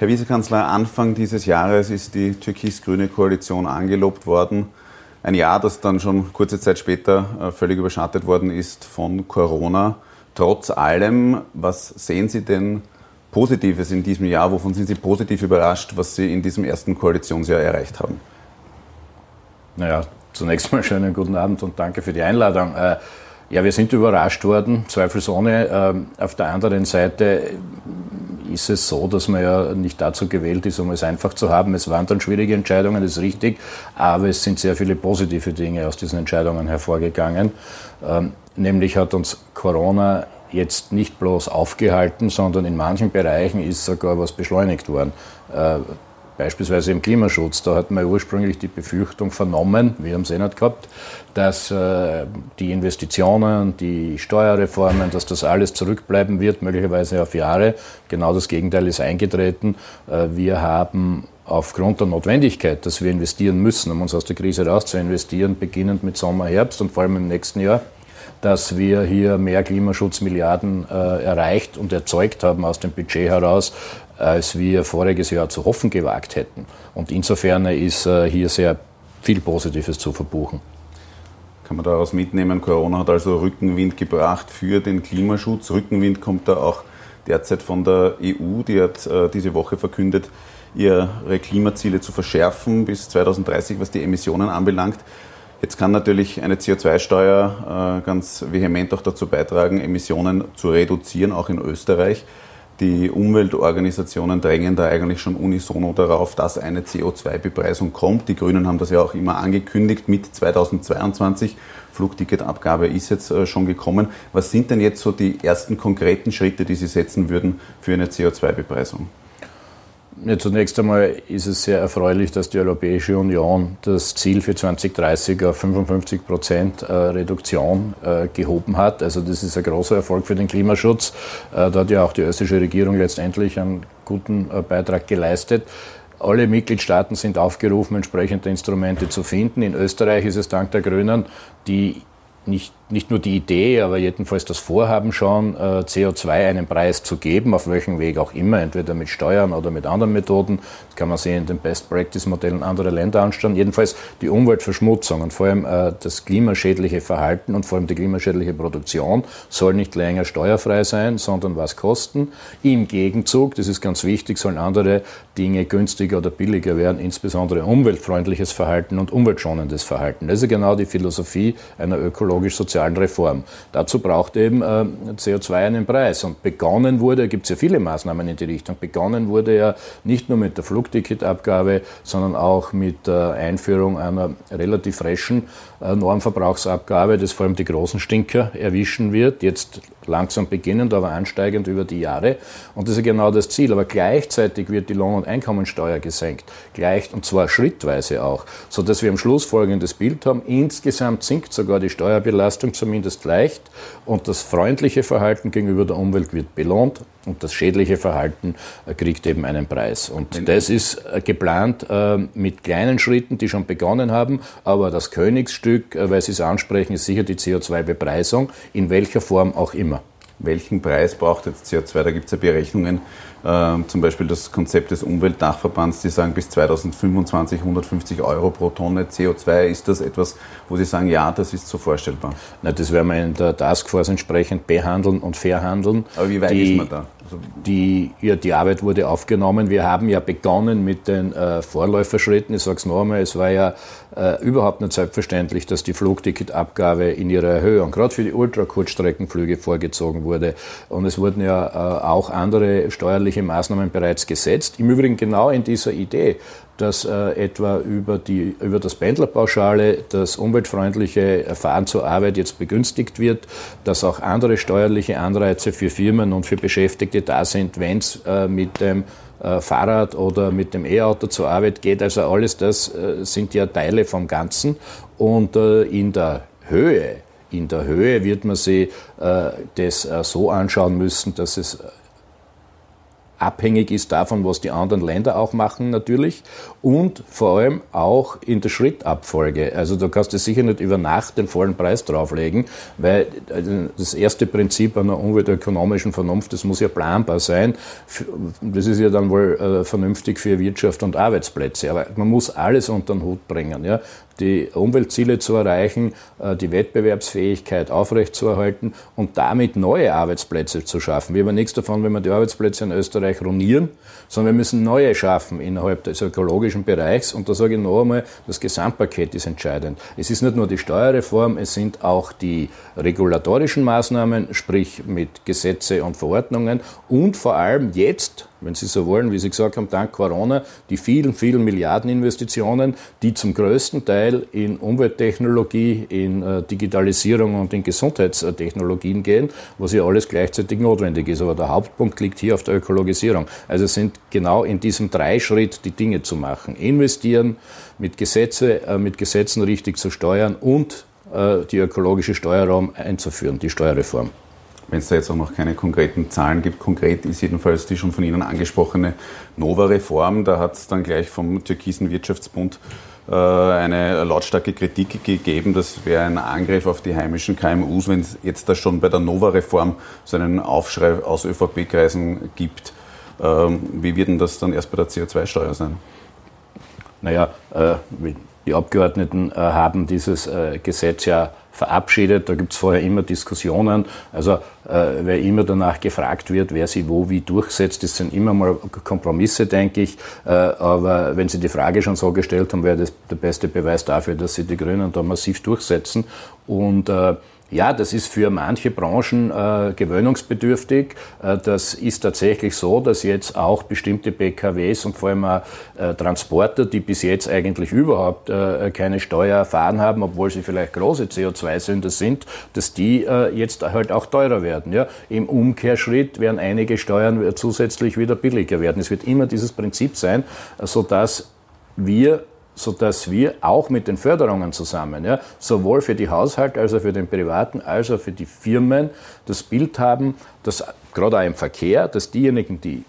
Herr Vizekanzler, Anfang dieses Jahres ist die türkis-grüne Koalition angelobt worden. Ein Jahr, das dann schon kurze Zeit später äh, völlig überschattet worden ist von Corona. Trotz allem, was sehen Sie denn Positives in diesem Jahr? Wovon sind Sie positiv überrascht, was Sie in diesem ersten Koalitionsjahr erreicht haben? Naja, zunächst mal schönen guten Abend und danke für die Einladung. Äh, ja, wir sind überrascht worden, zweifelsohne. Ähm, auf der anderen Seite ist es so, dass man ja nicht dazu gewählt ist, um es einfach zu haben. Es waren dann schwierige Entscheidungen, das ist richtig, aber es sind sehr viele positive Dinge aus diesen Entscheidungen hervorgegangen. Ähm, nämlich hat uns Corona jetzt nicht bloß aufgehalten, sondern in manchen Bereichen ist sogar was beschleunigt worden. Beispielsweise im Klimaschutz, da hat man ursprünglich die Befürchtung vernommen, wir haben es eh nicht gehabt, dass äh, die Investitionen, die Steuerreformen, dass das alles zurückbleiben wird, möglicherweise auf Jahre. Genau das Gegenteil ist eingetreten. Äh, wir haben aufgrund der Notwendigkeit, dass wir investieren müssen, um uns aus der Krise raus zu investieren, beginnend mit Sommer, Herbst und vor allem im nächsten Jahr, dass wir hier mehr Klimaschutzmilliarden äh, erreicht und erzeugt haben aus dem Budget heraus, als wir voriges Jahr zu hoffen gewagt hätten. Und insofern ist äh, hier sehr viel Positives zu verbuchen. Kann man daraus mitnehmen, Corona hat also Rückenwind gebracht für den Klimaschutz. Rückenwind kommt da auch derzeit von der EU, die hat äh, diese Woche verkündet, ihre Klimaziele zu verschärfen bis 2030, was die Emissionen anbelangt. Jetzt kann natürlich eine CO2-Steuer äh, ganz vehement auch dazu beitragen, Emissionen zu reduzieren, auch in Österreich. Die Umweltorganisationen drängen da eigentlich schon unisono darauf, dass eine CO2-Bepreisung kommt. Die Grünen haben das ja auch immer angekündigt mit 2022. Flugticketabgabe ist jetzt äh, schon gekommen. Was sind denn jetzt so die ersten konkreten Schritte, die Sie setzen würden für eine CO2-Bepreisung? Ja, zunächst einmal ist es sehr erfreulich, dass die Europäische Union das Ziel für 2030 auf 55 Prozent äh, Reduktion äh, gehoben hat. Also das ist ein großer Erfolg für den Klimaschutz. Äh, da hat ja auch die österreichische Regierung letztendlich einen guten Beitrag geleistet. Alle Mitgliedstaaten sind aufgerufen, entsprechende Instrumente zu finden. In Österreich ist es dank der Grünen die nicht, nicht nur die Idee, aber jedenfalls das Vorhaben schon, äh, CO2 einen Preis zu geben, auf welchem Weg auch immer, entweder mit Steuern oder mit anderen Methoden. Das kann man sehen in den Best-Practice-Modellen anderer Länder anschauen. Jedenfalls die Umweltverschmutzung und vor allem äh, das klimaschädliche Verhalten und vor allem die klimaschädliche Produktion soll nicht länger steuerfrei sein, sondern was kosten. Im Gegenzug, das ist ganz wichtig, sollen andere Dinge günstiger oder billiger werden, insbesondere umweltfreundliches Verhalten und umweltschonendes Verhalten. Das ist genau die Philosophie einer ökologisch-sozialen Reform. Dazu braucht eben äh, CO2 einen Preis. Und begonnen wurde, gibt es ja viele Maßnahmen in die Richtung, begonnen wurde ja nicht nur mit der Flugticketabgabe, sondern auch mit der Einführung einer relativ frischen äh, Normverbrauchsabgabe, das vor allem die großen Stinker erwischen wird. Jetzt langsam beginnend, aber ansteigend über die Jahre. Und das ist genau das Ziel. Aber gleichzeitig wird die Lohn- und Einkommensteuer gesenkt. Gleich, und zwar schrittweise auch. Sodass wir am Schluss folgendes Bild haben. Insgesamt sinkt sogar die Steuerbelastung zumindest leicht. Und das freundliche Verhalten gegenüber der Umwelt wird belohnt. Und das schädliche Verhalten äh, kriegt eben einen Preis. Und das ist äh, geplant äh, mit kleinen Schritten, die schon begonnen haben. Aber das Königsstück, weil Sie es ansprechen, ist sicher die CO2-Bepreisung, in welcher Form auch immer welchen Preis braucht jetzt CO2? Da gibt es ja Berechnungen, äh, zum Beispiel das Konzept des Umweltdachverbands, die sagen bis 2025 150 Euro pro Tonne CO2. Ist das etwas, wo Sie sagen, ja, das ist so vorstellbar? Na, das werden wir in der Taskforce entsprechend behandeln und verhandeln. Aber wie weit die, ist man da? Also die, ja, die Arbeit wurde aufgenommen. Wir haben ja begonnen mit den äh, Vorläuferschritten. Ich sage es noch einmal, es war ja äh, überhaupt nicht selbstverständlich, dass die Flugticketabgabe in ihrer Erhöhung, gerade für die Ultrakurzstreckenflüge, vorgezogen wurde. Und es wurden ja äh, auch andere steuerliche Maßnahmen bereits gesetzt. Im Übrigen genau in dieser Idee, dass äh, etwa über, die, über das Pendlerpauschale das umweltfreundliche Fahren zur Arbeit jetzt begünstigt wird, dass auch andere steuerliche Anreize für Firmen und für Beschäftigte da sind, wenn es äh, mit dem äh, Fahrrad oder mit dem E-Auto zur Arbeit geht. Also alles das äh, sind ja Teile vom Ganzen. Und äh, in der Höhe, in der Höhe wird man sich äh, das so anschauen müssen, dass es abhängig ist davon, was die anderen Länder auch machen natürlich und vor allem auch in der Schrittabfolge. Also du kannst es sicher nicht über Nacht den vollen Preis drauflegen, weil äh, das erste Prinzip einer umweltökonomischen Vernunft, das muss ja planbar sein. Das ist ja dann wohl äh, vernünftig für Wirtschaft und Arbeitsplätze. Aber man muss alles unter den Hut bringen. Ja? Die Umweltziele zu erreichen, äh, die Wettbewerbsfähigkeit aufrechtzuerhalten und damit neue Arbeitsplätze zu schaffen. Wir haben nichts davon, wenn wir die Arbeitsplätze in Österreich ruinieren, sondern wir müssen neue schaffen innerhalb des ökologischen Bereichs. Und da sage ich noch einmal, das Gesamtpaket ist entscheidend. Es ist nicht nur die Steuerreform, es sind auch die regulatorischen Maßnahmen, sprich mit Gesetze und Verordnungen und vor allem jetzt wenn Sie so wollen, wie Sie gesagt haben, dank Corona, die vielen, vielen Milliardeninvestitionen, die zum größten Teil in Umwelttechnologie, in äh, Digitalisierung und in Gesundheitstechnologien gehen, was ja alles gleichzeitig notwendig ist. Aber der Hauptpunkt liegt hier auf der Ökologisierung. Also es sind genau in diesem Dreischritt die Dinge zu machen. Investieren, mit, Gesetze, äh, mit Gesetzen richtig zu steuern und äh, die ökologische Steuerraum einzuführen, die Steuerreform wenn es da jetzt auch noch keine konkreten Zahlen gibt. Konkret ist jedenfalls die schon von Ihnen angesprochene Nova-Reform. Da hat es dann gleich vom Türkisen Wirtschaftsbund äh, eine lautstarke Kritik gegeben. Das wäre ein Angriff auf die heimischen KMUs, wenn es jetzt da schon bei der Nova-Reform so einen Aufschrei aus ÖVP-Kreisen gibt. Ähm, wie wird denn das dann erst bei der CO2-Steuer sein? Naja, äh, die Abgeordneten äh, haben dieses Gesetz ja verabschiedet. Da gibt es vorher immer Diskussionen. Also äh, wer immer danach gefragt wird, wer sie wo wie durchsetzt, das sind immer mal Kompromisse, denke ich. Äh, aber wenn Sie die Frage schon so gestellt haben, wäre das der beste Beweis dafür, dass Sie die Grünen da massiv durchsetzen. Und äh, ja, das ist für manche Branchen äh, gewöhnungsbedürftig. Äh, das ist tatsächlich so, dass jetzt auch bestimmte PKWs und vor allem auch äh, Transporter, die bis jetzt eigentlich überhaupt äh, keine Steuer erfahren haben, obwohl sie vielleicht große CO2-Sünder sind, dass die äh, jetzt halt auch teurer werden. Ja? Im Umkehrschritt werden einige Steuern zusätzlich wieder billiger werden. Es wird immer dieses Prinzip sein, sodass wir sodass wir auch mit den Förderungen zusammen, ja, sowohl für die Haushalte als auch für den Privaten, als auch für die Firmen das Bild haben, dass gerade auch im Verkehr, dass diejenigen, die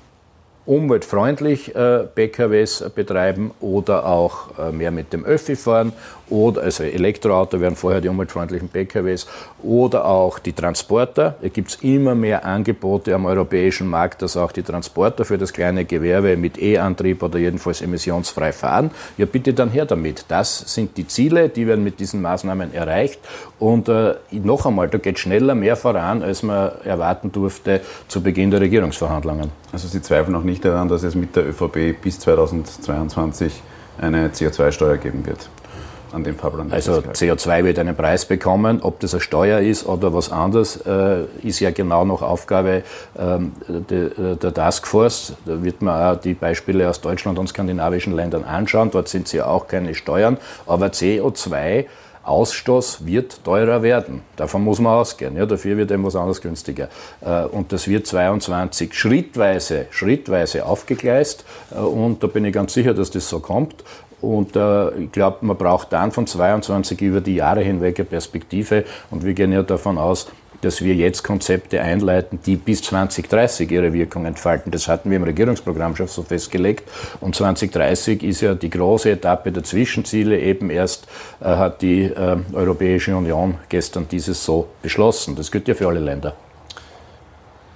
umweltfreundlich äh, PKWs betreiben oder auch äh, mehr mit dem Öffi fahren oder also Elektroauto wären vorher die umweltfreundlichen PKWs oder auch die Transporter. Da gibt es immer mehr Angebote am europäischen Markt, dass auch die Transporter für das kleine Gewerbe mit E-Antrieb oder jedenfalls emissionsfrei fahren. Ja, bitte dann her damit. Das sind die Ziele, die werden mit diesen Maßnahmen erreicht. Und äh, noch einmal, da geht schneller mehr voran, als man erwarten durfte zu Beginn der Regierungsverhandlungen. Also Sie zweifeln auch nicht daran, dass es mit der ÖVP bis 2022 eine CO2-Steuer geben wird? An dem Fahrplan. Also CO2 wird einen Preis bekommen. Ob das eine Steuer ist oder was anderes, äh, ist ja genau noch Aufgabe ähm, de, der Taskforce. Da wird man auch die Beispiele aus Deutschland und skandinavischen Ländern anschauen. Dort sind ja auch keine Steuern. Aber CO2 Ausstoß wird teurer werden. Davon muss man ausgehen. Ja, dafür wird etwas anderes günstiger. Äh, und das wird 22 schrittweise, schrittweise aufgegleist. Äh, und da bin ich ganz sicher, dass das so kommt. Und äh, ich glaube, man braucht dann von 22 über die Jahre hinweg eine Perspektive. Und wir gehen ja davon aus, dass wir jetzt Konzepte einleiten, die bis 2030 ihre Wirkung entfalten. Das hatten wir im Regierungsprogramm schon so festgelegt. Und 2030 ist ja die große Etappe der Zwischenziele. Eben erst äh, hat die äh, Europäische Union gestern dieses so beschlossen. Das gilt ja für alle Länder.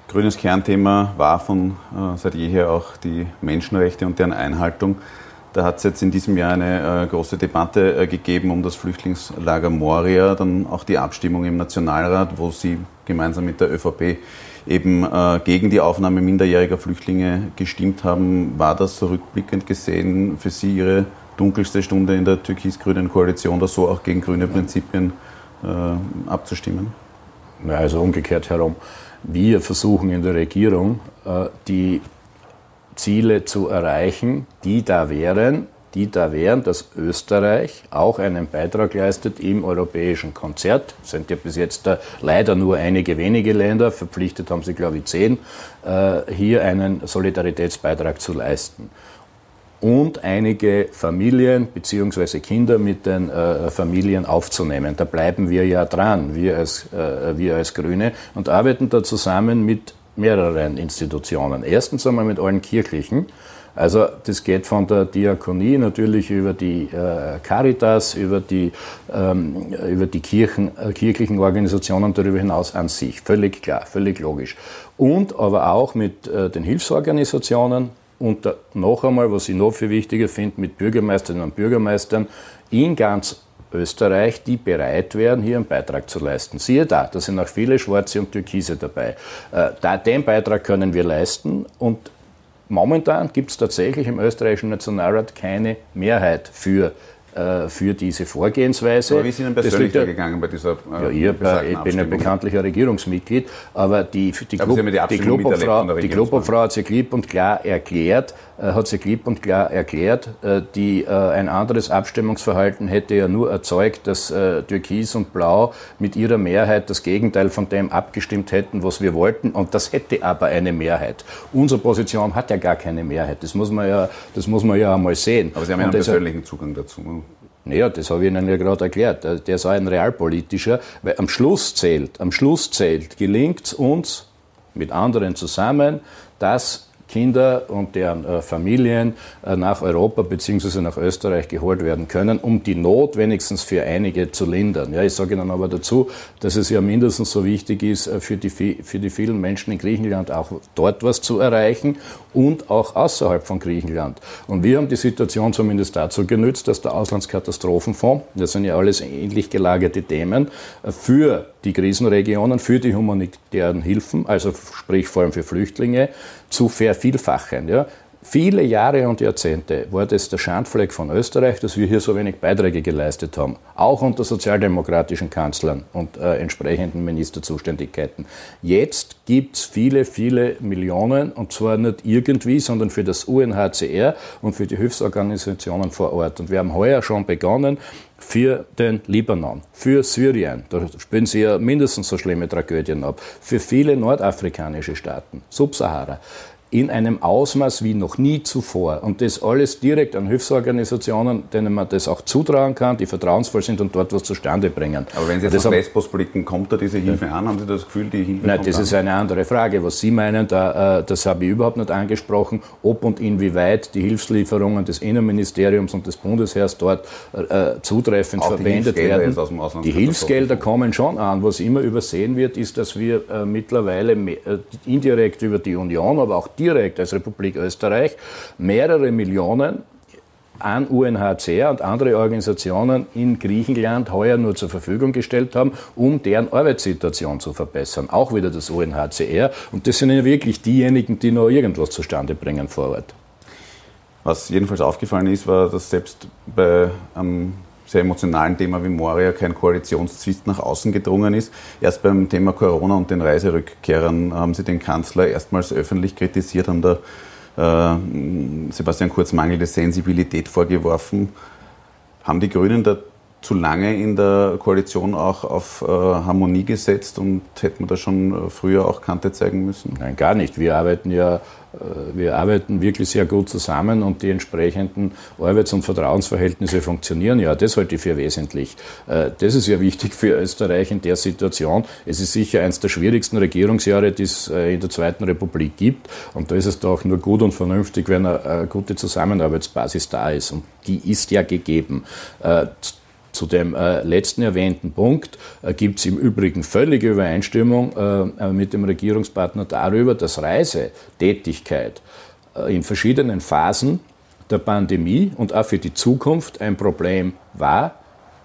Grünes Kernthema war von äh, seit jeher auch die Menschenrechte und deren Einhaltung. Da hat es jetzt in diesem Jahr eine äh, große Debatte äh, gegeben um das Flüchtlingslager Moria, dann auch die Abstimmung im Nationalrat, wo Sie gemeinsam mit der ÖVP eben äh, gegen die Aufnahme minderjähriger Flüchtlinge gestimmt haben. War das so rückblickend gesehen für Sie Ihre dunkelste Stunde in der türkis-grünen Koalition, da so auch gegen grüne Prinzipien äh, abzustimmen? Ja, also umgekehrt herum. Wir versuchen in der Regierung, äh, die Ziele zu erreichen, die da wären, die da wären, dass Österreich auch einen Beitrag leistet im europäischen Konzert. Es sind ja bis jetzt leider nur einige wenige Länder, verpflichtet haben sie, glaube ich, zehn, äh, hier einen Solidaritätsbeitrag zu leisten. Und einige Familien bzw. Kinder mit den äh, Familien aufzunehmen. Da bleiben wir ja dran, wir als, äh, wir als Grüne, und arbeiten da zusammen mit mehreren Institutionen. Erstens einmal mit allen kirchlichen. Also das geht von der Diakonie natürlich über die äh, Caritas, über die, ähm, über die Kirchen, äh, kirchlichen Organisationen darüber hinaus an sich. Völlig klar, völlig logisch. Und aber auch mit äh, den Hilfsorganisationen und da, noch einmal, was ich noch viel wichtiger finde, mit Bürgermeisterinnen und Bürgermeistern in ganz Österreich, die bereit wären, hier einen Beitrag zu leisten. Siehe da, da sind auch viele Schwarze und Türkise dabei. Äh, da, den Beitrag können wir leisten und momentan gibt es tatsächlich im österreichischen Nationalrat keine Mehrheit für äh, für diese Vorgehensweise. Aber wie sind denn persönlich da gegangen bei dieser äh, ja, ich, ich bin ja bekanntlicher Regierungsmitglied, aber die, die, Club, die, Klubobfrau, die Klubobfrau hat sich klipp und klar erklärt, hat sich klipp und klar erklärt, äh, die, äh, ein anderes Abstimmungsverhalten hätte ja nur erzeugt, dass äh, Türkis und Blau mit ihrer Mehrheit das Gegenteil von dem abgestimmt hätten, was wir wollten, und das hätte aber eine Mehrheit. Unsere Position hat ja gar keine Mehrheit. Das muss man ja, das muss man ja einmal sehen. Aber Sie haben ja einen persönlichen Zugang dazu. Naja, das habe ich Ihnen ja gerade erklärt. Der ist auch ein realpolitischer, weil am Schluss zählt, am Schluss zählt, gelingt es uns mit anderen zusammen, dass Kinder und deren äh, Familien äh, nach Europa bzw. nach Österreich geholt werden können, um die Not wenigstens für einige zu lindern. Ja, ich sage Ihnen aber dazu, dass es ja mindestens so wichtig ist, äh, für die, für die vielen Menschen in Griechenland auch dort was zu erreichen und auch außerhalb von Griechenland. Und wir haben die Situation zumindest dazu genützt, dass der Auslandskatastrophenfonds, das sind ja alles ähnlich gelagerte Themen, für die Krisenregionen, für die humanitären Hilfen, also sprich vor allem für Flüchtlinge, zu vervielfachen. Ja. Viele Jahre und Jahrzehnte war das der Schandfleck von Österreich, dass wir hier so wenig Beiträge geleistet haben, auch unter sozialdemokratischen Kanzlern und äh, entsprechenden Ministerzuständigkeiten. Jetzt gibt es viele, viele Millionen und zwar nicht irgendwie, sondern für das UNHCR und für die Hilfsorganisationen vor Ort. Und wir haben heuer schon begonnen, für den Libanon, für Syrien, da spielen sie ja mindestens so schlimme Tragödien ab, für viele nordafrikanische Staaten, Subsahara in einem Ausmaß wie noch nie zuvor. Und das alles direkt an Hilfsorganisationen, denen man das auch zutrauen kann, die vertrauensvoll sind und dort was zustande bringen. Aber wenn Sie jetzt auf Westpost blicken, kommt da diese Hilfe an? Haben Sie das Gefühl, die Hilfe Nein, das an? ist eine andere Frage. Was Sie meinen, da, äh, das habe ich überhaupt nicht angesprochen, ob und inwieweit die Hilfslieferungen des Innenministeriums und des Bundesheers dort äh, zutreffend auch verwendet werden. die Hilfsgelder kommen schon an. Was immer übersehen wird, ist, dass wir äh, mittlerweile äh, indirekt über die Union, aber auch direkt als Republik Österreich mehrere Millionen an UNHCR und andere Organisationen in Griechenland heuer nur zur Verfügung gestellt haben, um deren Arbeitssituation zu verbessern. Auch wieder das UNHCR. Und das sind ja wirklich diejenigen, die noch irgendwas zustande bringen vor Ort. Was jedenfalls aufgefallen ist, war, dass selbst bei einem sehr emotionalen Thema wie Moria kein Koalitionszwist nach außen gedrungen ist. Erst beim Thema Corona und den Reiserückkehrern haben Sie den Kanzler erstmals öffentlich kritisiert, haben da äh, Sebastian Kurz mangelnde Sensibilität vorgeworfen. Haben die Grünen da zu lange in der Koalition auch auf äh, Harmonie gesetzt und hätte man da schon früher auch Kante zeigen müssen? Nein, gar nicht. Wir arbeiten ja äh, wir arbeiten wirklich sehr gut zusammen und die entsprechenden Arbeits- und Vertrauensverhältnisse funktionieren. Ja, das halte ich für wesentlich. Äh, das ist ja wichtig für Österreich in der Situation. Es ist sicher eines der schwierigsten Regierungsjahre, die es äh, in der Zweiten Republik gibt. Und da ist es doch nur gut und vernünftig, wenn eine gute Zusammenarbeitsbasis da ist. Und die ist ja gegeben. Zu dem äh, letzten erwähnten Punkt äh, gibt es im Übrigen völlige Übereinstimmung äh, mit dem Regierungspartner darüber, dass Reisetätigkeit äh, in verschiedenen Phasen der Pandemie und auch für die Zukunft ein Problem war,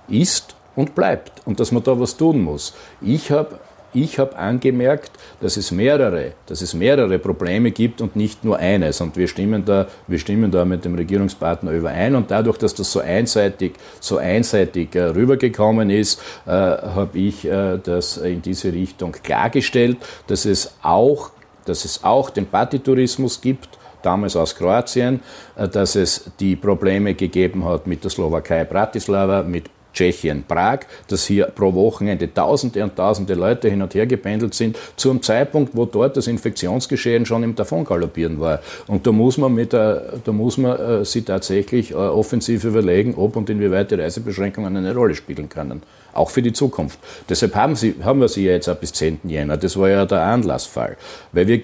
ist und bleibt und dass man da was tun muss. Ich habe ich habe angemerkt, dass es mehrere, dass es mehrere Probleme gibt und nicht nur eines. Und wir stimmen da, wir stimmen da mit dem Regierungspartner überein. Und dadurch, dass das so einseitig, so einseitig äh, rübergekommen ist, äh, habe ich äh, das in diese Richtung klargestellt, dass es auch, dass es auch den Partytourismus gibt damals aus Kroatien, äh, dass es die Probleme gegeben hat mit der Slowakei Bratislava, mit Tschechien, Prag, dass hier pro Wochenende Tausende und Tausende Leute hin und her gependelt sind, zu einem Zeitpunkt, wo dort das Infektionsgeschehen schon im Davongaloppieren war. Und da muss man, mit da muss man äh, sich tatsächlich äh, offensiv überlegen, ob und inwieweit die Reisebeschränkungen eine Rolle spielen können auch für die Zukunft. Deshalb haben, sie, haben wir sie ja jetzt auch bis 10. Jänner. Das war ja der Anlassfall. Weil wir,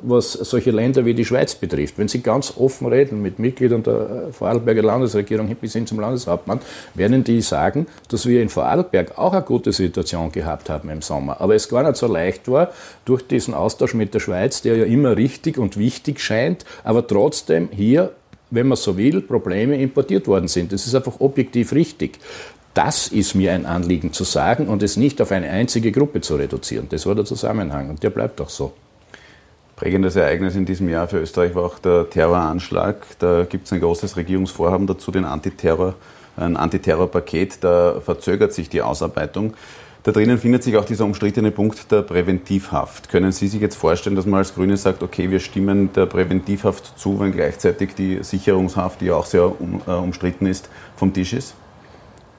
was solche Länder wie die Schweiz betrifft, wenn sie ganz offen reden mit Mitgliedern der Vorarlberger Landesregierung bis hin zum Landeshauptmann, werden die sagen, dass wir in Vorarlberg auch eine gute Situation gehabt haben im Sommer. Aber es gar nicht so leicht war, durch diesen Austausch mit der Schweiz, der ja immer richtig und wichtig scheint, aber trotzdem hier wenn man so will, Probleme importiert worden sind. Das ist einfach objektiv richtig. Das ist mir ein Anliegen zu sagen und es nicht auf eine einzige Gruppe zu reduzieren. Das war der Zusammenhang und der bleibt auch so. Prägendes Ereignis in diesem Jahr für Österreich war auch der Terroranschlag. Da gibt es ein großes Regierungsvorhaben dazu, den Antiterror, ein Antiterrorpaket. Da verzögert sich die Ausarbeitung. Da drinnen findet sich auch dieser umstrittene Punkt der Präventivhaft. Können Sie sich jetzt vorstellen, dass man als Grüne sagt, okay, wir stimmen der Präventivhaft zu, wenn gleichzeitig die Sicherungshaft, die auch sehr um, äh, umstritten ist, vom Tisch ist?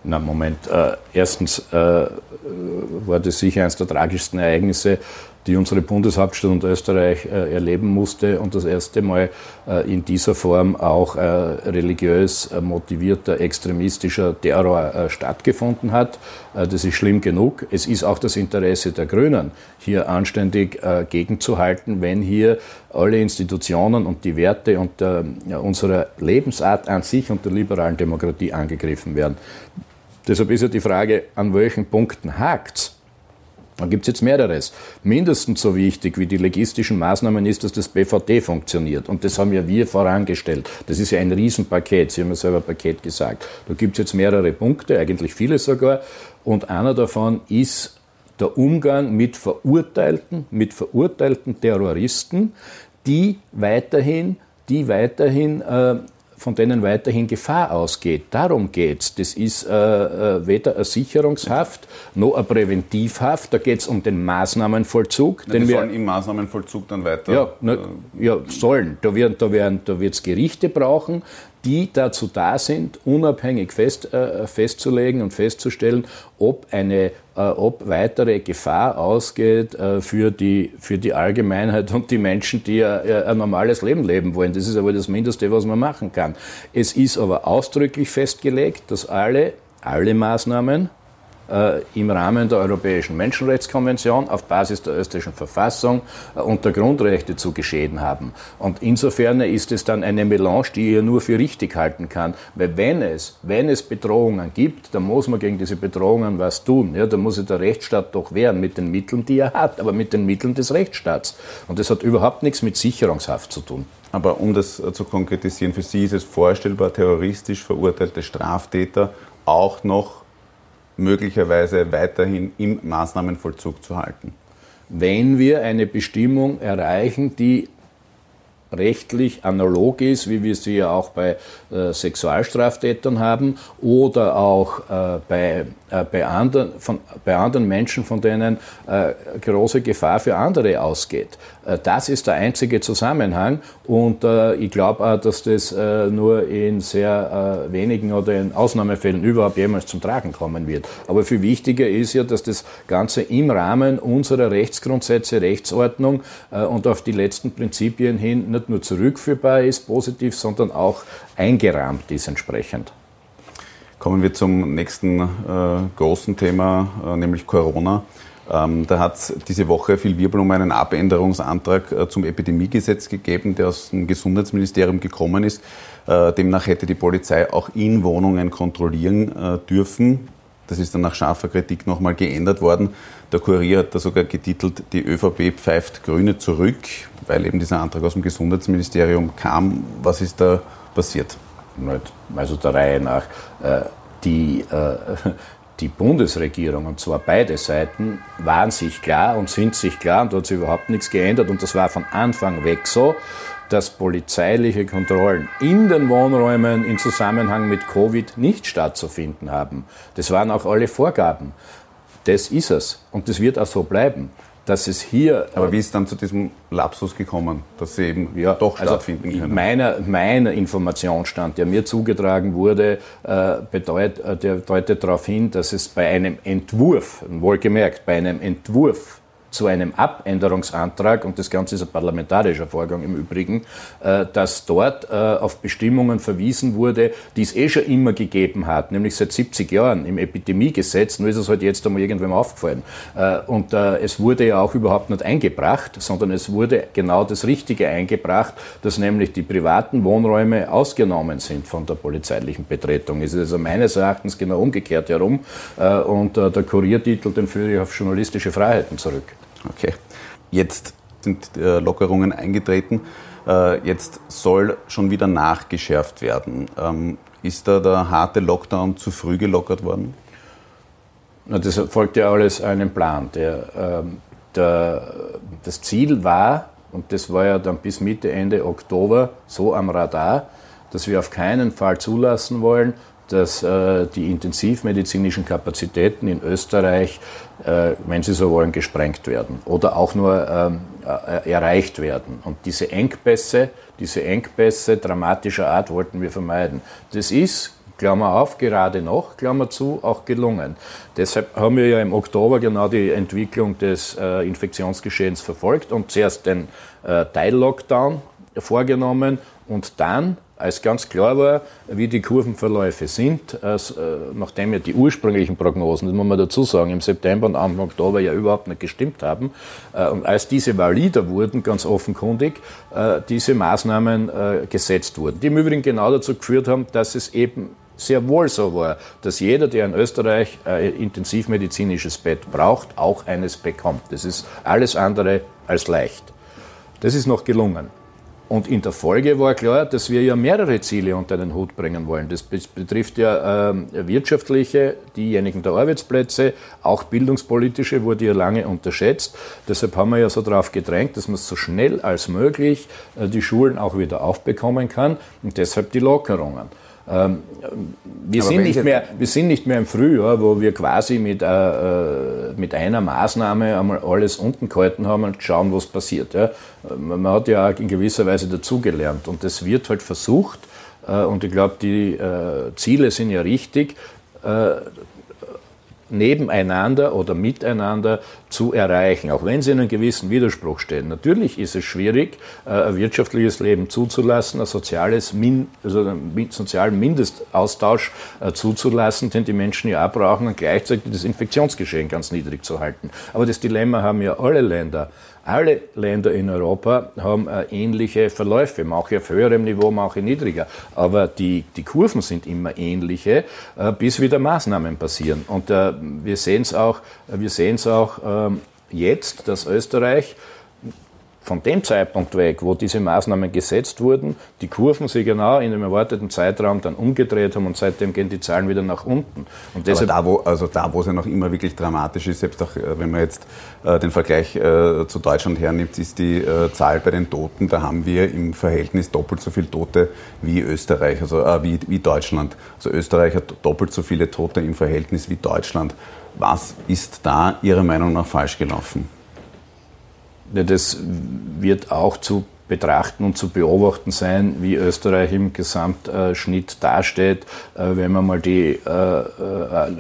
Na, Moment. Äh, erstens äh, war das sicher eines der tragischsten Ereignisse, die unsere Bundeshauptstadt und Österreich äh, erleben musste und das erste Mal äh, in dieser Form auch äh, religiös äh, motivierter extremistischer Terror stattgefunden hat. das ist schlimm genug. Es ist auch das Interesse der Grünen, hier anständig gegenzuhalten, wenn hier alle Institutionen und die Werte und unserer Lebensart an sich und der liberalen Demokratie angegriffen werden. Deshalb ist ja die Frage, an welchen Punkten hakt's? Dann gibt es jetzt mehreres. Mindestens so wichtig wie die logistischen Maßnahmen ist, dass das BVT funktioniert. Und das haben ja wir vorangestellt. Das ist ja ein Riesenpaket. Sie haben ja selber Paket gesagt. Da gibt es jetzt mehrere Punkte, eigentlich viele sogar. Und einer davon ist der Umgang mit verurteilten, mit verurteilten Terroristen, die weiterhin, die weiterhin äh, von denen weiterhin Gefahr ausgeht. Darum geht es. Das ist äh, äh, weder eine Sicherungshaft noch eine Präventivhaft. Da geht es um den Maßnahmenvollzug. Ja, den die wir, sollen im Maßnahmenvollzug dann weiter. Ja, äh, ja sollen. Da, da, werden, da wird es Gerichte brauchen, die dazu da sind, unabhängig fest, äh, festzulegen und festzustellen, ob, eine, ob weitere Gefahr ausgeht äh, für, die, für die Allgemeinheit und die Menschen, die äh, ein normales Leben leben wollen. Das ist aber das Mindeste, was man machen kann. Es ist aber ausdrücklich festgelegt, dass alle, alle Maßnahmen, äh, im Rahmen der Europäischen Menschenrechtskonvention auf Basis der österreichischen Verfassung äh, und der Grundrechte zu geschehen haben. Und insofern ist es dann eine Melange, die ich nur für richtig halten kann. Weil wenn es, wenn es Bedrohungen gibt, dann muss man gegen diese Bedrohungen was tun. Ja, da muss sich der Rechtsstaat doch wehren mit den Mitteln, die er hat, aber mit den Mitteln des Rechtsstaats. Und das hat überhaupt nichts mit Sicherungshaft zu tun. Aber um das äh, zu konkretisieren, für Sie ist es vorstellbar, terroristisch verurteilte Straftäter auch noch möglicherweise weiterhin im Maßnahmenvollzug zu halten. Wenn wir eine Bestimmung erreichen, die rechtlich analog ist, wie wir sie ja auch bei äh, Sexualstraftätern haben oder auch äh, bei, äh, bei, anderen, von, bei anderen Menschen, von denen äh, große Gefahr für andere ausgeht. Äh, das ist der einzige Zusammenhang und äh, ich glaube auch, dass das nur in sehr wenigen oder in Ausnahmefällen überhaupt jemals zum Tragen kommen wird. Aber viel wichtiger ist ja, dass das Ganze im Rahmen unserer Rechtsgrundsätze, Rechtsordnung und auf die letzten Prinzipien hin nicht nur zurückführbar ist, positiv, sondern auch eingerahmt ist entsprechend. Kommen wir zum nächsten äh, großen Thema, äh, nämlich Corona. Ähm, da hat es diese Woche viel Wirbel um einen Abänderungsantrag äh, zum Epidemiegesetz gegeben, der aus dem Gesundheitsministerium gekommen ist. Äh, demnach hätte die Polizei auch in Wohnungen kontrollieren äh, dürfen. Das ist dann nach scharfer Kritik nochmal geändert worden. Der Kurier hat da sogar getitelt, die ÖVP pfeift Grüne zurück, weil eben dieser Antrag aus dem Gesundheitsministerium kam. Was ist da passiert? Also der Reihe nach. Äh, die, äh, die Bundesregierung, und zwar beide Seiten, waren sich klar und sind sich klar, und da hat sich überhaupt nichts geändert, und das war von Anfang weg so, dass polizeiliche Kontrollen in den Wohnräumen im Zusammenhang mit Covid nicht stattzufinden haben. Das waren auch alle Vorgaben. Das ist es und das wird auch so bleiben. dass es hier. Aber wie ist dann zu diesem Lapsus gekommen, dass sie eben ja, doch also stattfinden also können? Meiner, meiner Informationsstand, der mir zugetragen wurde, äh, bedeut, äh, der deutet darauf hin, dass es bei einem Entwurf, wohlgemerkt, bei einem Entwurf zu einem Abänderungsantrag, und das Ganze ist ein parlamentarischer Vorgang im Übrigen, äh, dass dort äh, auf Bestimmungen verwiesen wurde, die es eh schon immer gegeben hat, nämlich seit 70 Jahren im Epidemiegesetz, nur ist es halt jetzt einmal irgendwem aufgefallen. Äh, und es wurde ja auch überhaupt nicht eingebracht, sondern es wurde genau das Richtige eingebracht, dass nämlich die privaten Wohnräume ausgenommen sind von der polizeilichen Betretung. Es ist also meines Erachtens genau umgekehrt herum und der Kuriertitel, den führe ich auf journalistische Freiheiten zurück. Okay. Jetzt sind äh, Lockerungen eingetreten. Äh, jetzt soll schon wieder nachgeschärft werden. Ähm, ist da der harte Lockdown zu früh gelockert worden? Das folgt ja alles einem Plan. Der, ähm, der, das Ziel war, und das war ja dann bis Mitte, Ende Oktober so am Radar, dass wir auf keinen Fall zulassen wollen, dass äh, die intensivmedizinischen Kapazitäten in Österreich, äh, wenn Sie so wollen, gesprengt werden oder auch nur ähm, äh, erreicht werden. Und diese Engpässe, diese Engpässe dramatischer Art wollten wir vermeiden. Das ist, Klammer auf, gerade noch, Klammer zu, auch gelungen. Deshalb haben wir ja im Oktober genau die Entwicklung des äh, Infektionsgeschehens verfolgt und zuerst den äh, Teil-Lockdown vorgenommen und dann als ganz klar war, wie die Kurvenverläufe sind, als, äh, nachdem ja die ursprünglichen Prognosen, das muss man dazu sagen, im September und Anfang Oktober ja überhaupt nicht gestimmt haben, äh, und als diese valider wurden, ganz offenkundig, äh, diese Maßnahmen äh, gesetzt wurden, die im Übrigen genau dazu geführt haben, dass es eben sehr wohl so war, dass jeder, der in Österreich ein intensivmedizinisches Bett braucht, auch eines bekommt. Das ist alles andere als leicht. Das ist noch gelungen. Und in der Folge war klar, dass wir ja mehrere Ziele unter den Hut bringen wollen. Das betrifft ja äh, wirtschaftliche, diejenigen der Arbeitsplätze, auch bildungspolitische wurde ja lange unterschätzt. Deshalb haben wir ja so darauf gedrängt, dass man so schnell als möglich äh, die Schulen auch wieder aufbekommen kann und deshalb die Lockerungen. Ähm, wir, sind nicht mehr, wir sind nicht mehr im Frühjahr, wo wir quasi mit, äh, äh, mit einer Maßnahme einmal alles unten gehalten haben und schauen, was passiert. Ja. Man hat ja auch in gewisser Weise dazugelernt und das wird halt versucht, äh, und ich glaube, die äh, Ziele sind ja richtig, äh, nebeneinander oder miteinander zu erreichen, auch wenn sie in einem gewissen Widerspruch stehen. Natürlich ist es schwierig, äh, ein wirtschaftliches Leben zuzulassen, ein soziales Min also einen sozialen Mindestaustausch äh, zuzulassen, den die Menschen ja auch brauchen, und gleichzeitig das Infektionsgeschehen ganz niedrig zu halten. Aber das Dilemma haben ja alle Länder. Alle Länder in Europa haben äh, ähnliche Verläufe, manche auf höherem Niveau, manche niedriger. Aber die, die Kurven sind immer ähnliche, äh, bis wieder Maßnahmen passieren. Und äh, wir sehen es auch, wir sehen's auch ähm, jetzt, dass Österreich von dem Zeitpunkt weg, wo diese Maßnahmen gesetzt wurden, die Kurven sich genau in dem erwarteten Zeitraum dann umgedreht haben und seitdem gehen die Zahlen wieder nach unten. Und deshalb Aber da, wo, also da, wo es ja noch immer wirklich dramatisch ist, selbst auch äh, wenn man jetzt äh, den Vergleich äh, zu Deutschland hernimmt, ist die äh, Zahl bei den Toten, da haben wir im Verhältnis doppelt so viele Tote wie Österreich, also äh, wie, wie Deutschland. Also Österreich hat doppelt so viele Tote im Verhältnis wie Deutschland. Was ist da Ihrer Meinung nach falsch gelaufen? Das wird auch zu betrachten und zu beobachten sein, wie Österreich im Gesamtschnitt dasteht, äh, wenn man mal die, äh, äh,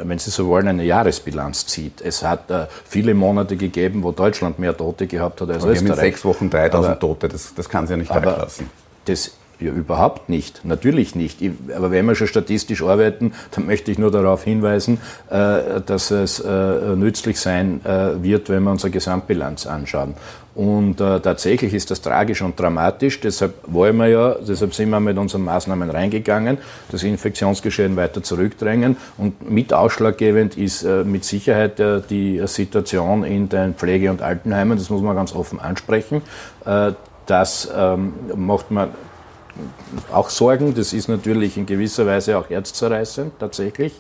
wenn Sie so wollen, eine Jahresbilanz zieht. Es hat viele Monate gegeben, wo Deutschland mehr Tote gehabt hat als aber Österreich. Wir haben in sechs Wochen 3000 aber, Tote, das, das kann Sie ja nicht lassen. Das ja, überhaupt nicht. Natürlich nicht. Aber wenn wir schon statistisch arbeiten, dann möchte ich nur darauf hinweisen, äh, dass es äh, nützlich sein äh, wird, wenn wir unsere Gesamtbilanz anschauen. Und tatsächlich ist das tragisch und dramatisch. Deshalb wollen wir ja, deshalb sind wir mit unseren Maßnahmen reingegangen, das Infektionsgeschehen weiter zurückdrängen. Und mit ausschlaggebend ist mit Sicherheit die Situation in den Pflege- und Altenheimen. Das muss man ganz offen ansprechen. Das ähm, macht man auch Sorgen. Das ist natürlich in gewisser Weise auch herzzerreißend tatsächlich.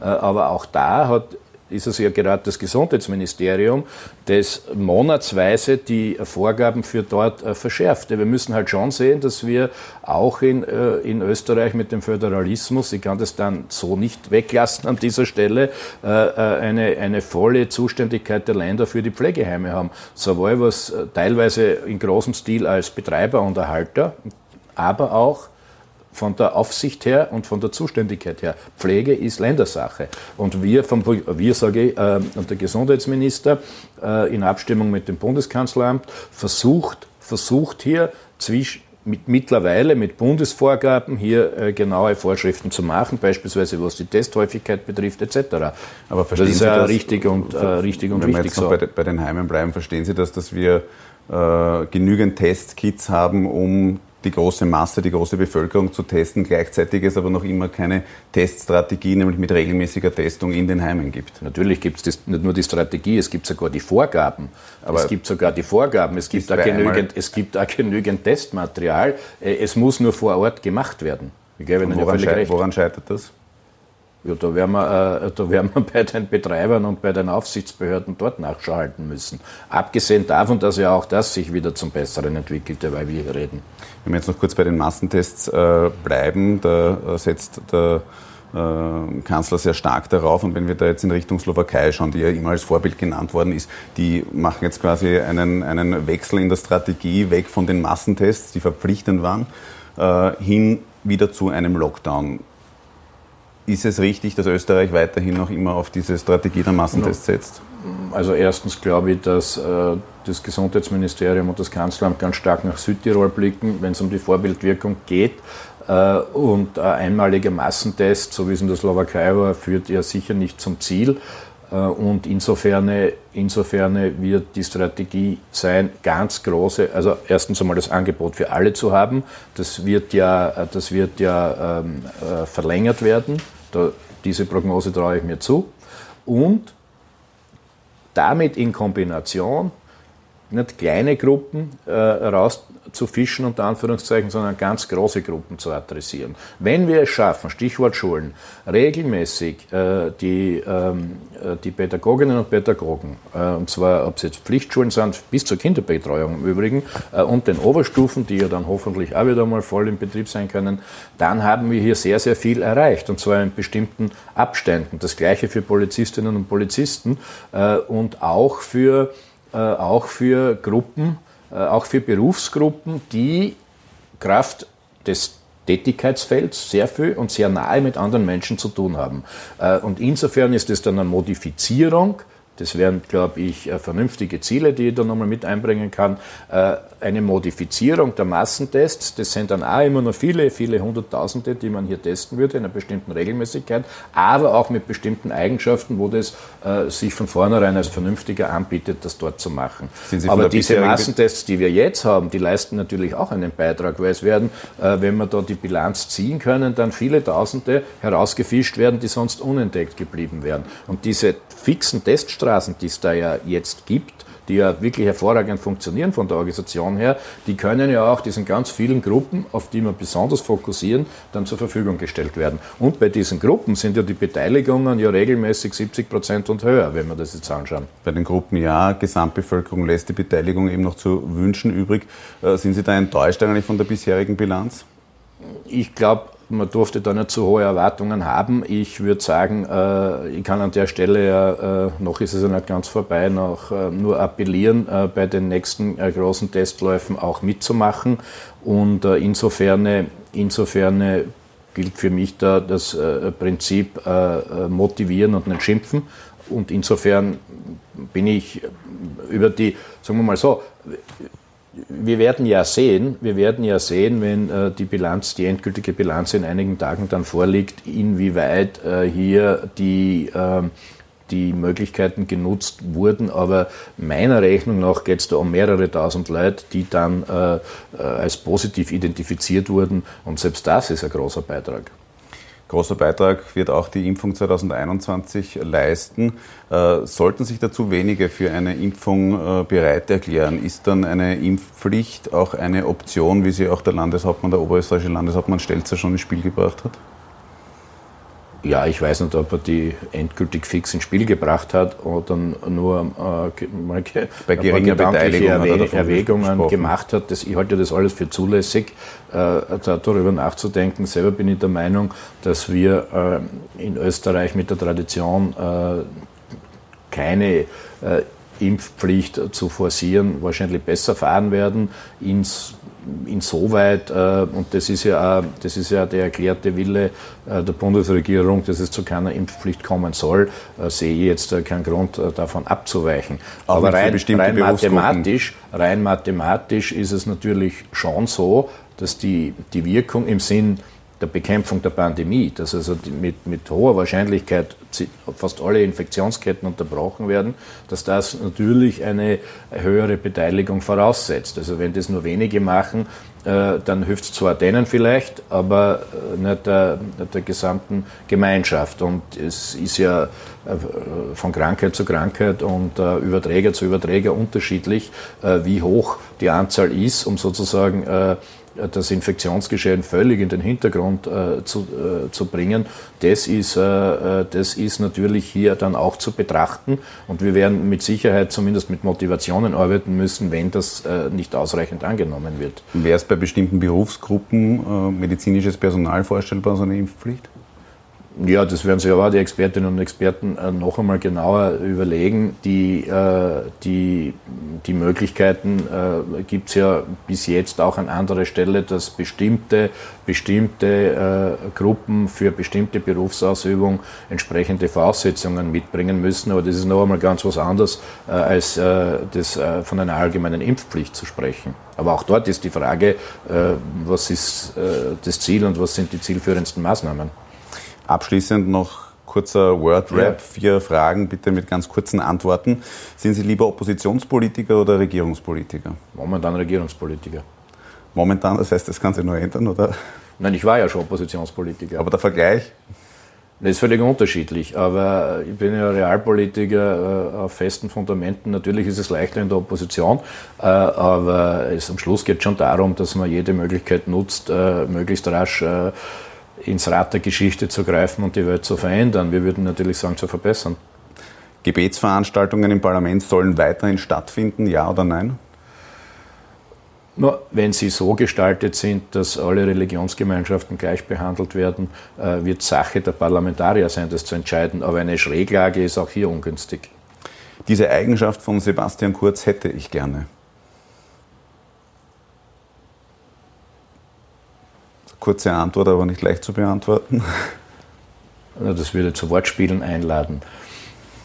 Äh, aber auch da hat ist es ja gerade das Gesundheitsministerium, das monatsweise die Vorgaben für dort äh, verschärft. Wir müssen halt schon sehen, dass wir auch in, äh, in Österreich mit dem Föderalismus, ich kann das dann so nicht weglassen an dieser Stelle, eine, eine volle Zuständigkeit der Länder für die Pflegeheime haben. Sowohl was teilweise in großem Stil als Betreiber und Erhalter, aber auch von der Aufsicht her und von der Zuständigkeit her. Pflege ist Ländersache. Und wir, vom, wir sage ich, äh, und der Gesundheitsminister äh, in Abstimmung mit dem Bundeskanzleramt versucht, versucht hier zwischen mit, mittlerweile mit Bundesvorgaben hier äh, genaue Vorschriften zu machen, beispielsweise was die Testhäufigkeit betrifft etc. Aber verstehen das ist ja richtig und, äh, richtig und wenn wichtig. Wenn wir jetzt noch so. bei, den Heimen bleiben, verstehen Sie das, dass wir äh, genügend Testkits haben, um die große Masse, die große Bevölkerung zu testen, gleichzeitig es aber noch immer keine Teststrategie, nämlich mit regelmäßiger Testung in den Heimen gibt. Natürlich gibt es nicht nur die Strategie, es gibt sogar die Vorgaben. Aber es gibt sogar die Vorgaben, es gibt, auch genügend, es gibt auch genügend Testmaterial. Äh, es muss nur vor Ort gemacht werden. Woran, ja woran scheitert das? Ja, da werden, wir, äh, da werden wir bei den Betreibern und bei den Aufsichtsbehörden dort nachschalten müssen. Abgesehen davon, dass ja auch das sich wieder zum Besseren entwickelte, weil wir hier reden. Wenn wir jetzt noch kurz bei den Massentests äh, bleiben, da äh, setzt der äh, Kanzler sehr stark darauf. Und wenn wir da jetzt in Richtung Slowakei schauen, die ja immer als Vorbild genannt worden ist, die machen jetzt quasi einen, einen Wechsel in der Strategie weg von den Massentests, die verpflichtend waren, äh, hin wieder zu einem Lockdown. Ist es richtig, dass Österreich weiterhin noch immer auf diese Strategie der Massentests setzt? Also erstens glaube ich, dass äh, das Gesundheitsministerium und das Kanzleramt ganz stark nach Südtirol blicken, wenn es um die Vorbildwirkung geht. Äh, und ein einmaliger Massentest, so wie es in der Slowakei war, führt ja sicher nicht zum Ziel. Äh, und insofern, insofern wird die Strategie sein, ganz große, also erstens einmal das Angebot für alle zu haben. Das wird ja, das wird ja ähm, äh, verlängert werden. Da, diese Prognose traue ich mir zu. Und damit in Kombination nicht kleine Gruppen äh, rauszufischen, unter Anführungszeichen, sondern ganz große Gruppen zu adressieren. Wenn wir es schaffen, Stichwort Schulen, regelmäßig äh, die, ähm, äh, die Pädagoginnen und Pädagogen, äh, und zwar ob es jetzt Pflichtschulen sind, bis zur Kinderbetreuung im Übrigen, äh, und den Oberstufen, die ja dann hoffentlich auch wieder mal voll im Betrieb sein können, dann haben wir hier sehr, sehr viel erreicht, und zwar in bestimmten Abständen. Das gleiche für Polizistinnen und Polizisten äh, und auch für äh, auch für Gruppen, auch für Berufsgruppen, die Kraft des Tätigkeitsfelds sehr viel und sehr nahe mit anderen Menschen zu tun haben. Äh, und insofern ist es dann eine Modifizierung das wären, glaube ich, äh, vernünftige Ziele, die ich da nochmal mit einbringen kann. Äh, eine Modifizierung der Massentests, das sind dann auch immer noch viele, viele Hunderttausende, die man hier testen würde in einer bestimmten Regelmäßigkeit, aber auch mit bestimmten Eigenschaften, wo das äh, sich von vornherein als vernünftiger anbietet, das dort zu machen. aber diese Massentests, die wir jetzt haben, die leisten natürlich auch einen Beitrag, weil es werden, wenn wir da die Bilanz ziehen können, dann viele Tausende herausgefischt werden, die sonst unentdeckt geblieben wären. Und diese fixen Teststraßen, die es da ja jetzt gibt, die ja wirklich hervorragend funktionieren von der Organisation her, die können ja auch diesen ganz vielen Gruppen, auf die wir besonders fokussieren, dann zur Verfügung gestellt werden. Und bei diesen Gruppen sind ja die Beteiligungen ja regelmäßig 70 Prozent und höher, wenn wir das jetzt anschauen. Bei den Gruppen ja, Gesamtbevölkerung lässt die Beteiligung eben noch zu wünschen übrig. Äh, sind Sie da enttäuscht eigentlich von der bisherigen Bilanz? Ich glaube, man durfte da nicht so hohe Erwartungen haben. Ich würde sagen, äh, ich kann an der Stelle ja, äh, noch ist es ja nicht ganz vorbei, noch äh, nur appellieren, äh, bei den nächsten äh, großen Testläufen auch mitzumachen. Und äh, insofern, insofern gilt für mich da das Prinzip motivieren und nicht schimpfen. Und insofern bin ich über die, sagen wir mal so, wir werden ja sehen, wir werden ja sehen, wenn äh, die Bilanz, die endgültige Bilanz in einigen Tagen dann vorliegt, inwieweit äh, hier die, äh, die Möglichkeiten genutzt wurden. Aber meiner Rechnung nach geht es da um mehrere tausend Leute, die dann äh, äh, als positiv identifiziert wurden. Und selbst das ist ein großer Beitrag. Großer Beitrag wird auch die Impfung 2021 leisten. Äh, sollten sich dazu wenige für eine Impfung äh, bereit erklären, ist dann eine Impfpflicht auch eine Option, wie sie auch der Landeshauptmann, der oberösterreichische Landeshauptmann Stelzer schon ins Spiel gebracht hat? Ja, ich weiß nicht, ob er die endgültig fix ins Spiel gebracht hat oder nur äh, mal bei geringer Beteiligung Erwäg Erwägungen gemacht hat. Das, ich halte das alles für zulässig, äh, darüber nachzudenken. Selber bin ich der Meinung, dass wir äh, in Österreich mit der Tradition äh, keine äh, Impfpflicht zu forcieren, wahrscheinlich besser fahren werden. Ins insoweit, äh, und das ist, ja, auch, das ist ja der erklärte Wille äh, der Bundesregierung, dass es zu keiner Impfpflicht kommen soll, äh, sehe ich jetzt keinen Grund davon abzuweichen. Aber rein, rein, mathematisch, rein mathematisch ist es natürlich schon so, dass die, die Wirkung im Sinn der Bekämpfung der Pandemie, dass also mit, mit hoher Wahrscheinlichkeit fast alle Infektionsketten unterbrochen werden, dass das natürlich eine höhere Beteiligung voraussetzt. Also wenn das nur wenige machen, äh, dann hilft es zwar denen vielleicht, aber äh, nicht der, nicht der gesamten Gemeinschaft. Und es ist ja äh, von Krankheit zu Krankheit und Überträger zu Überträger unterschiedlich, wie hoch die Anzahl ist, um sozusagen das Infektionsgeschehen völlig in den Hintergrund äh, zu, äh, zu bringen, das ist, äh, äh, das ist natürlich hier dann auch zu betrachten. Und wir werden mit Sicherheit zumindest mit Motivationen arbeiten müssen, wenn das äh, nicht ausreichend angenommen wird. Wäre es bei bestimmten Berufsgruppen äh, medizinisches Personal vorstellbar, so eine Impfpflicht? Ja, das werden sich aber die Expertinnen und Experten äh, noch einmal genauer überlegen. Die, äh, die, die Möglichkeiten äh, gibt es ja bis jetzt auch an anderer Stelle, dass bestimmte, bestimmte Gruppen für bestimmte Berufsausübung entsprechende Voraussetzungen mitbringen müssen. Aber das ist noch einmal ganz was anderes, als das von einer allgemeinen Impfpflicht zu sprechen. Aber auch dort ist die Frage, was ist das Ziel und was sind die zielführendsten Maßnahmen. Abschließend noch kurzer Word-Rap, ja. vier Fragen bitte mit ganz kurzen Antworten. Sind Sie lieber Oppositionspolitiker oder Regierungspolitiker? Momentan Regierungspolitiker. Momentan, das heißt, das kann sich nur ändern, oder? Nein, ich war ja schon Oppositionspolitiker. Aber der Vergleich? Das ist völlig unterschiedlich, aber ich bin ja Realpolitiker äh, auf festen Fundamenten. Natürlich ist es leichter in der Opposition, äh, aber es, am Schluss geht es schon darum, dass man jede Möglichkeit nutzt, äh, möglichst rasch ins Rad der Geschichte zu greifen und die Welt zu verändern. Wir würden natürlich sagen, zu verbessern. Gebetsveranstaltungen im Parlament sollen weiterhin stattfinden, ja oder nein? Nur wenn sie so gestaltet sind, dass alle Religionsgemeinschaften gleich behandelt werden, äh, wird Sache der Parlamentarier sein, das zu entscheiden. Aber eine Schräglage ist auch hier ungünstig. Diese Eigenschaft von Sebastian Kurz hätte ich gerne. Kurze Antwort, aber nicht leicht zu beantworten. Das würde zu Wortspielen einladen.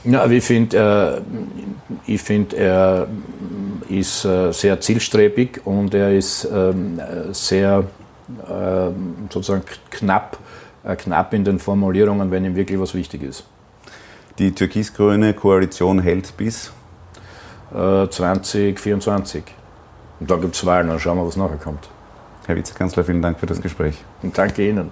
Ja, ich finde, äh, find, er ist äh, sehr zielstrebig und er ist äh, sehr sozusagen knapp, äh, knapp in den Formulierungen, wenn ihm wirklich was wichtig ist. Die türkis-grüne Koalition hält bis? 2024. Äh, und da gibt es Wahlen, dann schauen wir, was nachher kommt. Herr Vizekanzler, vielen Dank für das Gespräch. Und danke Ihnen.